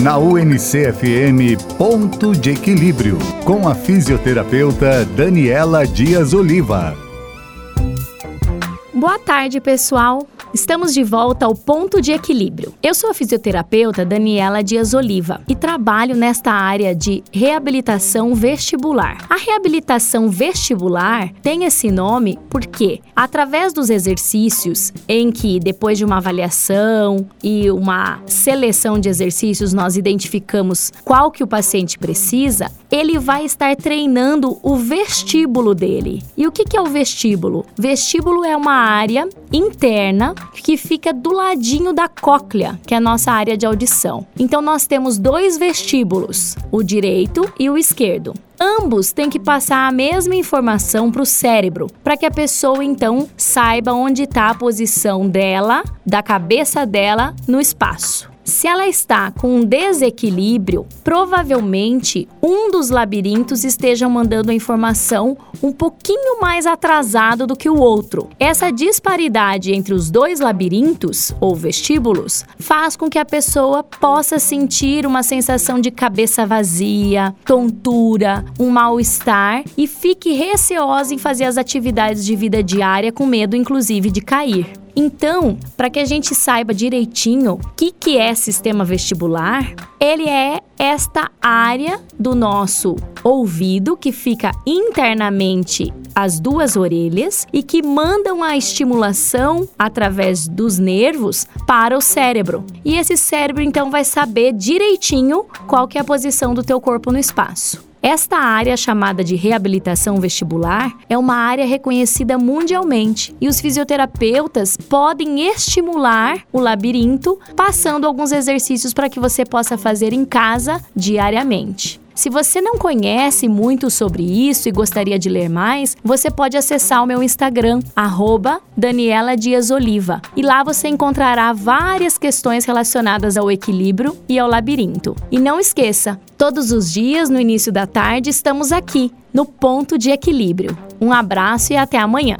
Na UNCFM Ponto de Equilíbrio, com a fisioterapeuta Daniela Dias Oliva. Boa tarde, pessoal. Estamos de volta ao ponto de equilíbrio. Eu sou a fisioterapeuta Daniela Dias Oliva e trabalho nesta área de reabilitação vestibular. A reabilitação vestibular tem esse nome porque, através dos exercícios em que, depois de uma avaliação e uma seleção de exercícios, nós identificamos qual que o paciente precisa, ele vai estar treinando o vestíbulo dele. E o que é o vestíbulo? Vestíbulo é uma área interna que fica do ladinho da cóclea, que é a nossa área de audição. Então nós temos dois vestíbulos, o direito e o esquerdo. Ambos têm que passar a mesma informação para o cérebro, para que a pessoa então saiba onde está a posição dela, da cabeça dela no espaço. Se ela está com um desequilíbrio, provavelmente um dos labirintos esteja mandando a informação um pouquinho mais atrasado do que o outro. Essa disparidade entre os dois labirintos ou vestíbulos faz com que a pessoa possa sentir uma sensação de cabeça vazia, tontura, um mal-estar e fique receosa em fazer as atividades de vida diária com medo inclusive de cair. Então, para que a gente saiba direitinho o que, que é sistema vestibular, ele é esta área do nosso ouvido que fica internamente as duas orelhas e que mandam a estimulação através dos nervos para o cérebro. E esse cérebro então vai saber direitinho qual que é a posição do teu corpo no espaço. Esta área, chamada de reabilitação vestibular, é uma área reconhecida mundialmente e os fisioterapeutas podem estimular o labirinto passando alguns exercícios para que você possa fazer em casa diariamente. Se você não conhece muito sobre isso e gostaria de ler mais, você pode acessar o meu Instagram, arroba Daniela Dias Oliva. E lá você encontrará várias questões relacionadas ao equilíbrio e ao labirinto. E não esqueça, todos os dias, no início da tarde, estamos aqui, no ponto de equilíbrio. Um abraço e até amanhã.